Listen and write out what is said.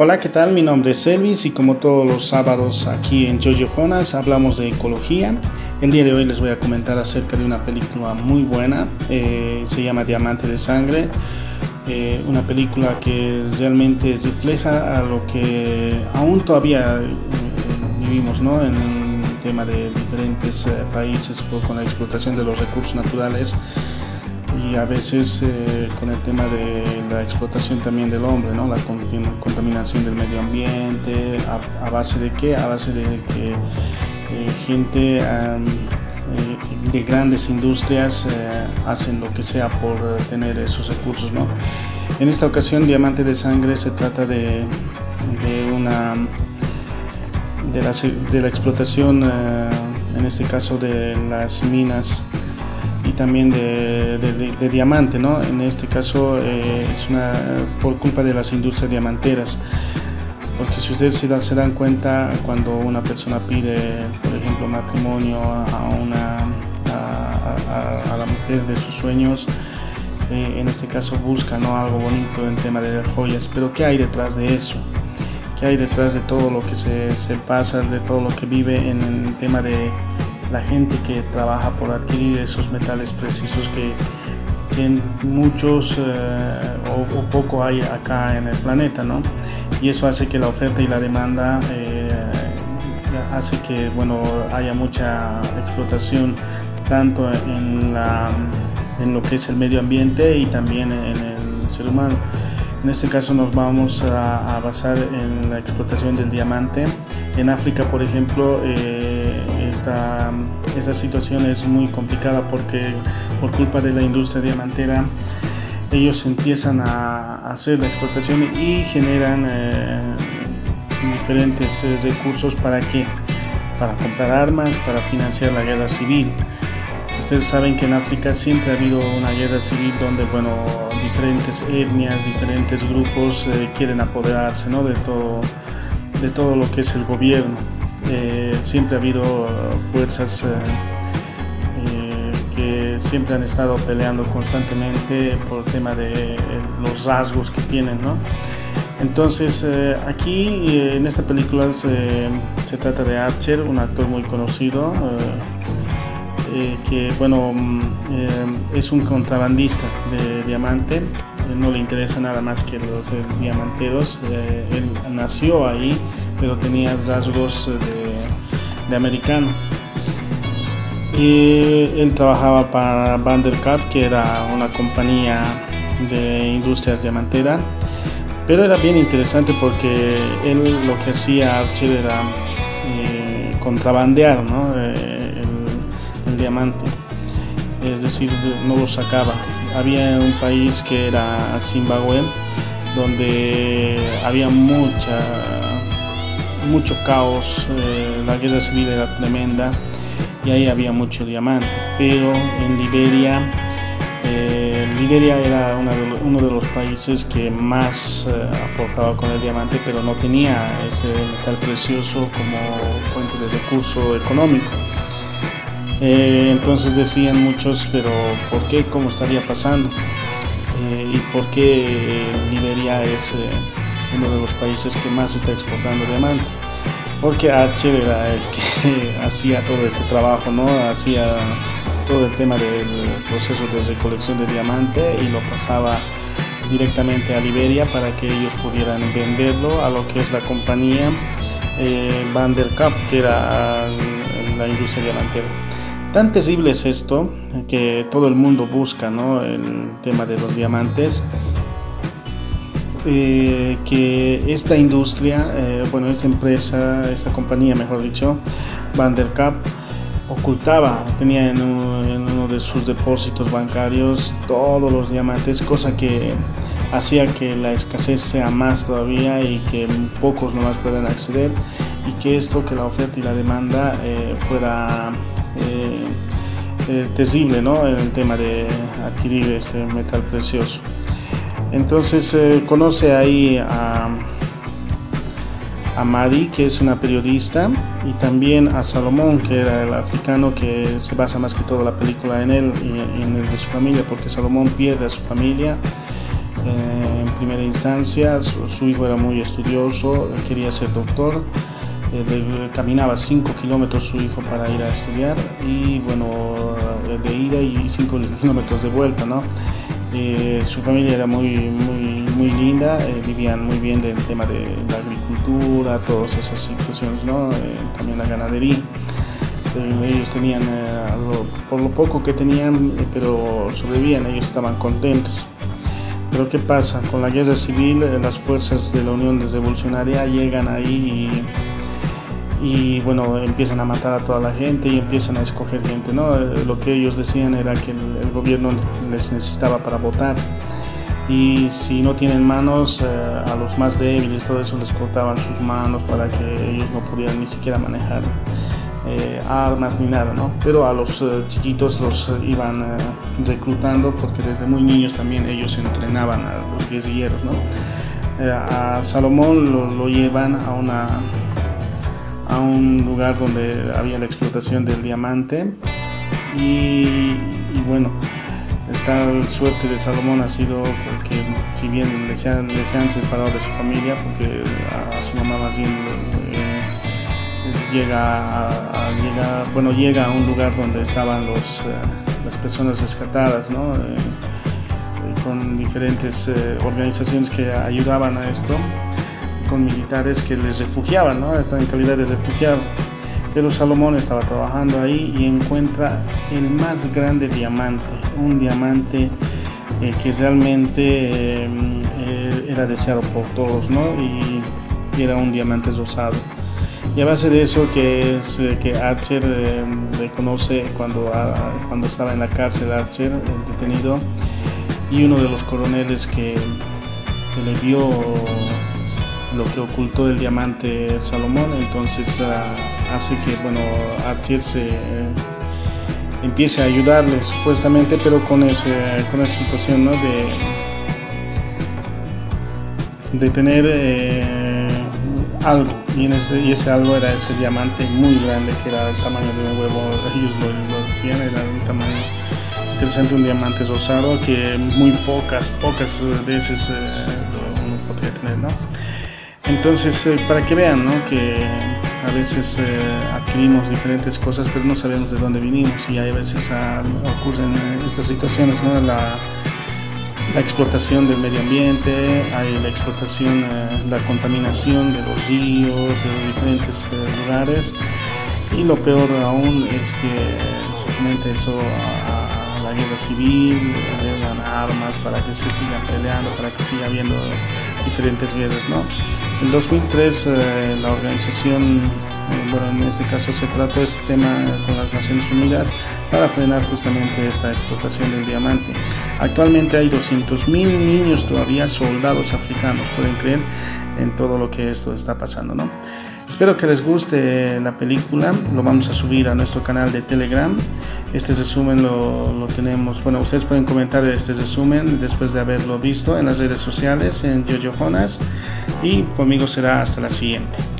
Hola, ¿qué tal? Mi nombre es Elvis y como todos los sábados aquí en Jojo Jonas hablamos de ecología. El día de hoy les voy a comentar acerca de una película muy buena, eh, se llama Diamante de Sangre, eh, una película que realmente refleja a lo que aún todavía eh, vivimos ¿no? en un tema de diferentes países con la explotación de los recursos naturales y a veces eh, con el tema de la explotación también del hombre, ¿no? la contaminación del medio ambiente, a, base de qué? A base de que eh, gente eh, de grandes industrias hacen lo que sea por tener esos recursos. ¿no? En esta ocasión, Diamante de Sangre se trata de, de una de la, de la explotación, en este caso de las minas y también de, diamante, ¿no? En este caso eh, es una, por culpa de las industrias diamanteras. Porque si ustedes se dan, cuenta, cuando una persona pide, por ejemplo, matrimonio a, una, a, la mujer de sus sueños, eh, en este caso busca ¿no? algo bonito en tema de joyas, pero ¿qué hay detrás de eso? ¿Qué hay detrás de todo lo que se, se pasa, de todo lo que vive en el tema de, la gente que trabaja por adquirir esos metales precisos que, muchos eh, o, poco hay acá en el planeta, ¿no? Y eso hace que la oferta y la demanda eh, hace que, bueno, haya mucha explotación tanto en, la, en lo que es el medio ambiente y también en el ser humano. En este caso nos vamos a, basar en la explotación del diamante. En África, por ejemplo, eh, esta, situación es muy complicada porque por culpa de la industria diamantera ellos empiezan a hacer la explotación y generan eh, diferentes eh, recursos para qué? Para comprar armas, para financiar la guerra civil. Ustedes saben que en África siempre ha habido una guerra civil donde, bueno, diferentes etnias, diferentes grupos eh, quieren apoderarse, ¿no? De todo, de todo lo que es el gobierno. Eh, siempre ha habido fuerzas eh, que siempre han estado peleando constantemente por el tema de los rasgos que tienen, ¿no? Entonces, aquí en esta película se, trata de Archer, un actor muy conocido, eh, que bueno, mm, eh, es un contrabandista de diamante, eh, no le interesa nada más que los diamanteros, él nació ahí, pero tenía rasgos de, americano. Y él trabajaba para Vanderkart, que era una compañía de industrias diamanteras, pero era bien interesante porque él lo que hacía Archer era contrabandear, ¿no? diamante, es decir, no lo sacaba. Había un país que era Zimbabue, donde había mucha, mucho caos, eh, la guerra civil era tremenda y ahí había mucho diamante, pero en Liberia, eh, Liberia era uno de los países que más eh, aportaba con el diamante, pero no tenía ese metal precioso como fuente de recurso económico. Eh, entonces decían muchos, pero ¿por qué? ¿Cómo estaría pasando? Eh, ¿Y por qué Liberia es eh, uno de los países que más está exportando diamante? Porque H era el que hacía todo este trabajo, ¿no? Hacía todo el tema del proceso de recolección de diamante y lo pasaba directamente a Liberia para que ellos pudieran venderlo a lo que es la compañía Vanderkap, que era la industria diamantera. Tan terrible es esto que todo el mundo busca, ¿no? El tema de los diamantes. Eh, que esta industria, eh, bueno, esta empresa, esta compañía, mejor dicho, Vanderkap, ocultaba, tenía en, uno de sus depósitos bancarios todos los diamantes, cosa que hacía que la escasez sea más todavía y que pocos nomás puedan acceder y que esto, que la oferta y la demanda eh, fuera terrible ¿no? en el tema de adquirir este metal precioso. Entonces eh, conoce ahí a, a Madi, que es una periodista, y también a Salomón, que era el africano que se basa más que todo la película en él y en el de su familia, porque Salomón pierde a su familia en primera instancia. Su, hijo era muy estudioso, quería ser doctor. Eh, caminaba 5 kilómetros su hijo para ir a estudiar y bueno, de ida y 5 kilómetros de vuelta, ¿no? Eh, su familia era muy, muy, muy linda, eh, vivían muy bien del tema de la agricultura, todas esas situaciones, ¿no? también la ganadería. ellos tenían, por lo poco que tenían, pero sobrevivían, ellos estaban contentos. Pero ¿qué pasa? Con la guerra civil, las fuerzas de la Unión Revolucionaria llegan ahí y, bueno, empiezan a matar a toda la gente y empiezan a escoger gente, ¿no? Eh, lo que ellos decían era que el, gobierno les necesitaba para votar y si no tienen manos, eh, a los más débiles, todo eso les cortaban sus manos para que ellos no pudieran ni siquiera manejar eh, armas ni nada, ¿no? Pero a los chiquitos los iban reclutando porque desde muy niños también ellos entrenaban a los guerrilleros, ¿no? a Salomón lo, lo llevan a una a un lugar donde había la explotación del diamante y, bueno, tal suerte de Salomón ha sido porque si bien le se han, separado de su familia, porque a, su mamá más bien eh, llega, a, bueno, llega a un lugar donde estaban los, eh, las personas rescatadas, ¿no? Eh, con diferentes organizaciones que ayudaban a esto con militares que les refugiaban, ¿no? Están en calidad de refugiado. Pero Salomón estaba trabajando ahí y encuentra el más grande diamante, un diamante eh, que realmente eh, era deseado por todos, ¿no? Y, era un diamante rosado. Y a base de eso que, es, eh, que Archer reconoce cuando, ah, cuando estaba en la cárcel, Archer, detenido, y uno de los coroneles que, que le vio lo que ocultó el diamante Salomón, entonces ah, hace que bueno Archer se empiece a ayudarle supuestamente, pero con ese con esa situación ¿no? de de tener eh, algo y, y, ese algo era ese diamante muy grande que era el tamaño de un huevo ellos lo, decían era un tamaño interesante un diamante rosado que muy pocas pocas veces eh, uno podría tener no entonces, eh, para que vean ¿no? que a veces eh, adquirimos diferentes cosas, pero no sabemos de dónde vinimos y a veces ah, ocurren eh, estas situaciones, ¿no? la, explotación del medio ambiente, hay la explotación, la contaminación de los ríos, de los diferentes lugares y lo peor aún es que se fomenta eso a, la guerra civil, le dan armas para que se sigan peleando, para que siga habiendo diferentes guerras, ¿no? En 2003 eh, la organización, bueno en este caso se trató este tema con las Naciones Unidas para frenar justamente esta explotación del diamante. Actualmente hay 200.000 niños todavía soldados africanos, pueden creer en todo lo que esto está pasando, ¿no? Espero que les guste la película, lo vamos a subir a nuestro canal de Telegram. Este resumen lo, tenemos, bueno, ustedes pueden comentar este resumen después de haberlo visto en las redes sociales, en Jojo y conmigo será hasta la siguiente.